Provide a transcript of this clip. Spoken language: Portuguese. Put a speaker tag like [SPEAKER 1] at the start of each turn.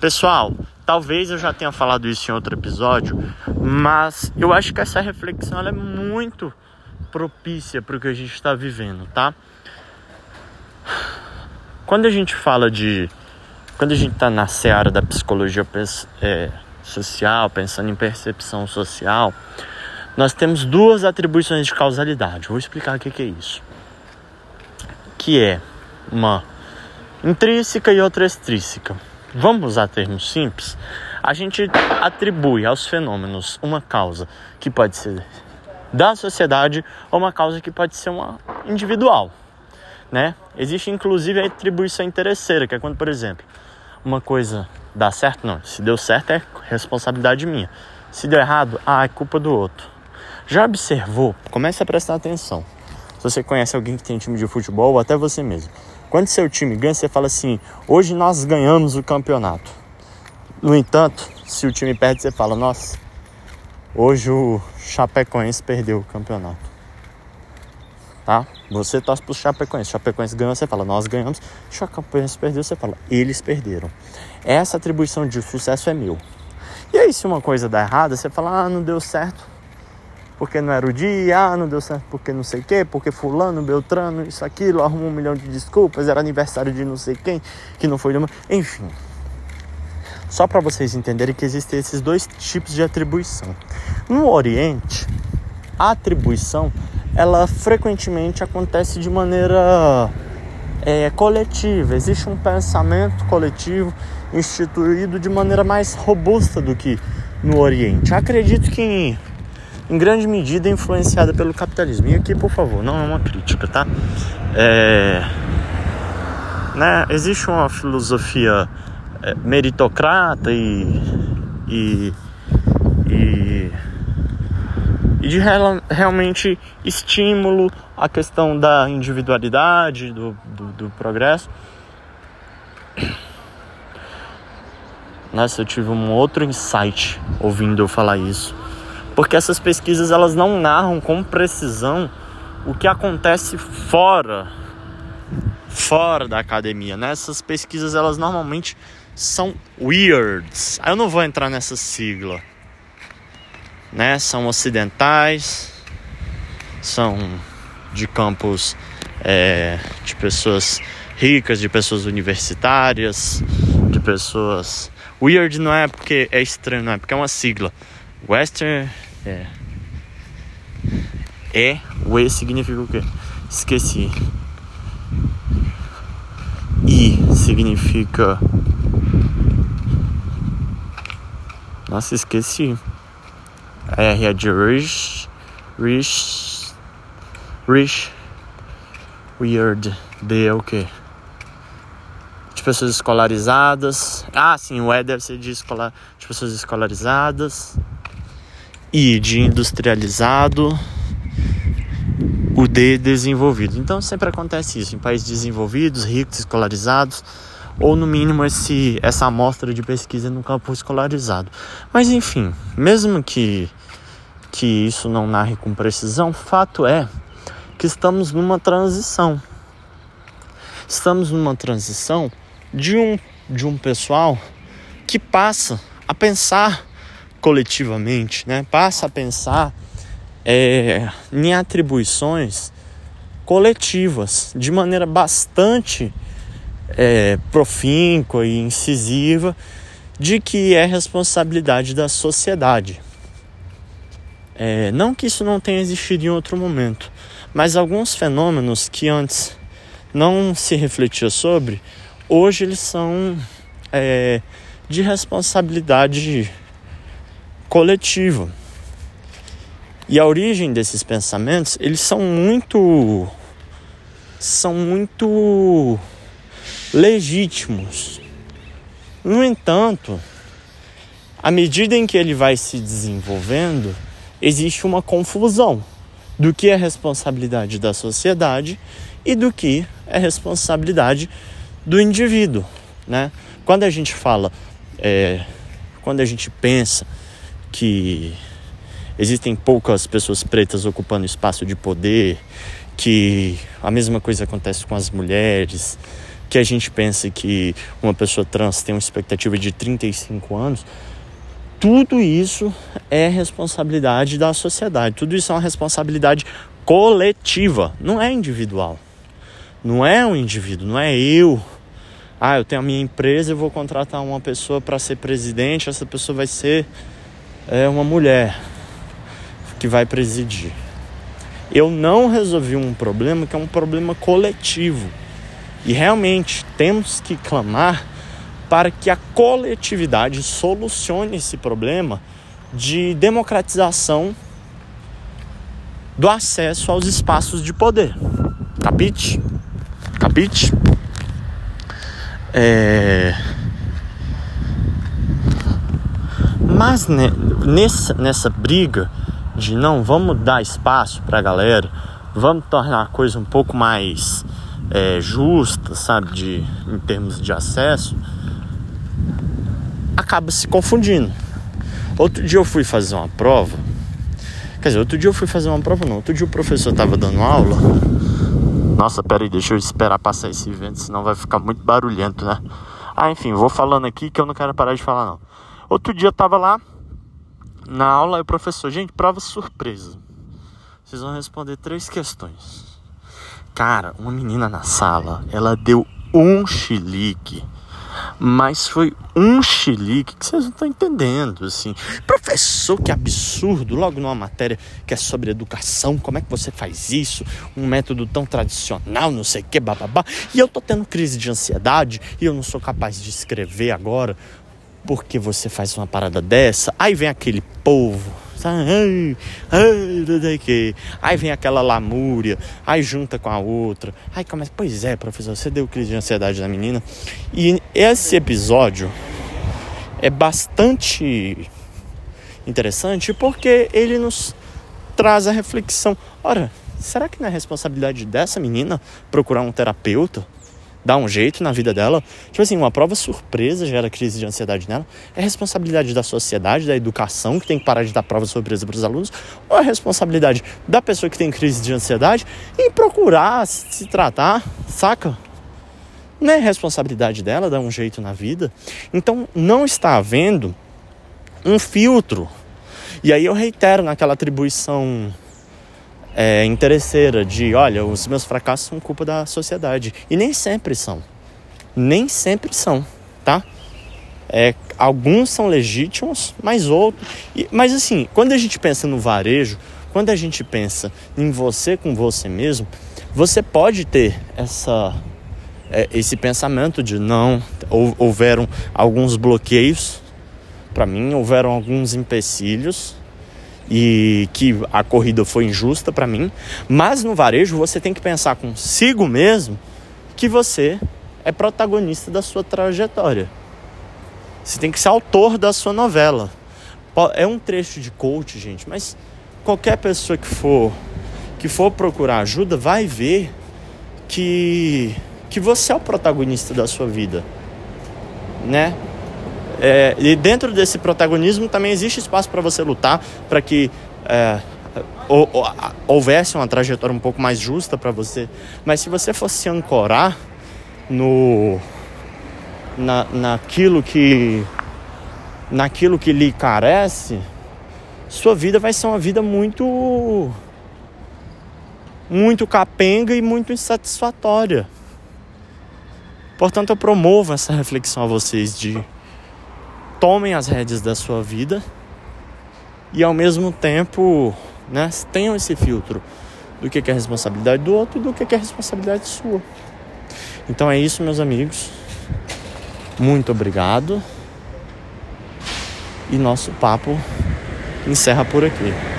[SPEAKER 1] Pessoal, talvez eu já tenha falado isso em outro episódio, mas eu acho que essa reflexão é muito propícia para o que a gente está vivendo, tá? Quando a gente fala de. Quando a gente está na seara da psicologia é, social, pensando em percepção social, nós temos duas atribuições de causalidade. Vou explicar o que é isso. Que é uma intrínseca e outra extrínseca. Vamos usar termos simples? A gente atribui aos fenômenos uma causa que pode ser da sociedade ou uma causa que pode ser uma individual, né? Existe inclusive a atribuição interesseira, que é quando, por exemplo, uma coisa dá certo, não, se deu certo é responsabilidade minha. Se deu errado, ah, é culpa do outro. Já observou? Comece a prestar atenção. Se você conhece alguém que tem time de futebol, ou até você mesmo. Quando seu time ganha, você fala assim: hoje nós ganhamos o campeonato. No entanto, se o time perde, você fala: nossa, hoje o Chapecoense perdeu o campeonato. Tá? Você torce pro Chapecoense. Chapecoense ganhou, você fala: nós ganhamos. Chapecoense perdeu, você fala: eles perderam. Essa atribuição de sucesso é meu. E aí, se uma coisa dá errado, você fala: ah, não deu certo porque não era o dia, ah, não deu certo porque não sei o quê, porque fulano, beltrano, isso, aquilo, arrumou um milhão de desculpas, era aniversário de não sei quem, que não foi... Enfim, só para vocês entenderem que existem esses dois tipos de atribuição. No Oriente, a atribuição, ela frequentemente acontece de maneira é, coletiva, existe um pensamento coletivo instituído de maneira mais robusta do que no Oriente. Acredito que em grande medida influenciada pelo capitalismo. E aqui, por favor, não é uma crítica, tá? É, né, existe uma filosofia é, meritocrata e, e, e, e de real, realmente estímulo à questão da individualidade, do, do, do progresso. Nossa, eu tive um outro insight ouvindo eu falar isso porque essas pesquisas elas não narram com precisão o que acontece fora fora da academia, né? Essas pesquisas elas normalmente são weirds. Eu não vou entrar nessa sigla, né? São ocidentais, são de campos é, de pessoas ricas, de pessoas universitárias, de pessoas. Weird não é porque é estranho, não é porque é uma sigla. Western é. É, o E significa o quê? Esqueci. I significa. Nossa, esqueci. R é de rich, rich, rich, weird. D é o quê? De pessoas escolarizadas. Ah, sim, o E deve ser de, escolar, de pessoas escolarizadas e de industrializado, o D desenvolvido. Então sempre acontece isso em países desenvolvidos, ricos, escolarizados, ou no mínimo esse, essa amostra de pesquisa no campo escolarizado. Mas enfim, mesmo que, que isso não narre com precisão, fato é que estamos numa transição. Estamos numa transição de um, de um pessoal que passa a pensar coletivamente, né? Passa a pensar é, em atribuições coletivas de maneira bastante é, profínqua e incisiva de que é responsabilidade da sociedade. É, não que isso não tenha existido em outro momento, mas alguns fenômenos que antes não se refletia sobre, hoje eles são é, de responsabilidade coletiva. E a origem desses pensamentos, eles são muito são muito legítimos. No entanto, à medida em que ele vai se desenvolvendo, existe uma confusão do que é responsabilidade da sociedade e do que é responsabilidade do indivíduo, né? Quando a gente fala, é, quando a gente pensa que existem poucas pessoas pretas ocupando espaço de poder, que a mesma coisa acontece com as mulheres, que a gente pensa que uma pessoa trans tem uma expectativa de 35 anos, tudo isso é responsabilidade da sociedade, tudo isso é uma responsabilidade coletiva, não é individual. Não é um indivíduo, não é eu. Ah, eu tenho a minha empresa, eu vou contratar uma pessoa para ser presidente, essa pessoa vai ser é, uma mulher que vai presidir. Eu não resolvi um problema que é um problema coletivo. E realmente temos que clamar para que a coletividade solucione esse problema de democratização do acesso aos espaços de poder. Capite? Capite? É... Mas né, nessa, nessa briga de não vamos dar espaço para a galera, vamos tornar a coisa um pouco mais é, justa, sabe, de, em termos de acesso, acaba se confundindo. Outro dia eu fui fazer uma prova, quer dizer, outro dia eu fui fazer uma prova não, outro dia o professor estava dando aula. Nossa, peraí, deixa eu esperar passar esse evento, senão vai ficar muito barulhento, né? Ah, enfim, vou falando aqui que eu não quero parar de falar não. Outro dia eu tava lá na aula e o professor, gente, prova surpresa. Vocês vão responder três questões. Cara, uma menina na sala, ela deu um chilique. Mas foi um chilique que vocês não estão entendendo, assim. Professor, que absurdo! Logo numa matéria que é sobre educação, como é que você faz isso? Um método tão tradicional, não sei o que, bababá. E eu tô tendo crise de ansiedade e eu não sou capaz de escrever agora porque você faz uma parada dessa. Aí vem aquele povo ai, Aí vem aquela lamúria, aí junta com a outra. Aí começa, pois é, professor, você deu crise de ansiedade na menina. E esse episódio é bastante interessante porque ele nos traz a reflexão. Ora, será que não é responsabilidade dessa menina procurar um terapeuta? Dar um jeito na vida dela. Tipo assim, uma prova surpresa gera crise de ansiedade nela. É responsabilidade da sociedade, da educação, que tem que parar de dar prova surpresa para os alunos, ou é responsabilidade da pessoa que tem crise de ansiedade em procurar se tratar, saca? Não é responsabilidade dela dar um jeito na vida. Então, não está havendo um filtro. E aí eu reitero naquela atribuição é, interesseira de, olha, os meus fracassos são culpa da sociedade. E nem sempre são. Nem sempre são, tá? É, alguns são legítimos, mas outros. E, mas assim, quando a gente pensa no varejo, quando a gente pensa em você com você mesmo, você pode ter essa, é, esse pensamento de não, houveram alguns bloqueios, para mim, houveram alguns empecilhos e que a corrida foi injusta para mim, mas no varejo você tem que pensar consigo mesmo que você é protagonista da sua trajetória. Você tem que ser autor da sua novela. É um trecho de coach, gente, mas qualquer pessoa que for que for procurar ajuda vai ver que que você é o protagonista da sua vida, né? É, e dentro desse protagonismo também existe espaço para você lutar para que é, ou, ou, houvesse uma trajetória um pouco mais justa para você. Mas se você fosse ancorar no na, naquilo que naquilo que lhe carece, sua vida vai ser uma vida muito muito capenga e muito insatisfatória. Portanto, eu promovo essa reflexão a vocês de tomem as rédeas da sua vida e ao mesmo tempo né, tenham esse filtro do que é responsabilidade do outro e do que é responsabilidade sua. Então é isso, meus amigos. Muito obrigado. E nosso papo encerra por aqui.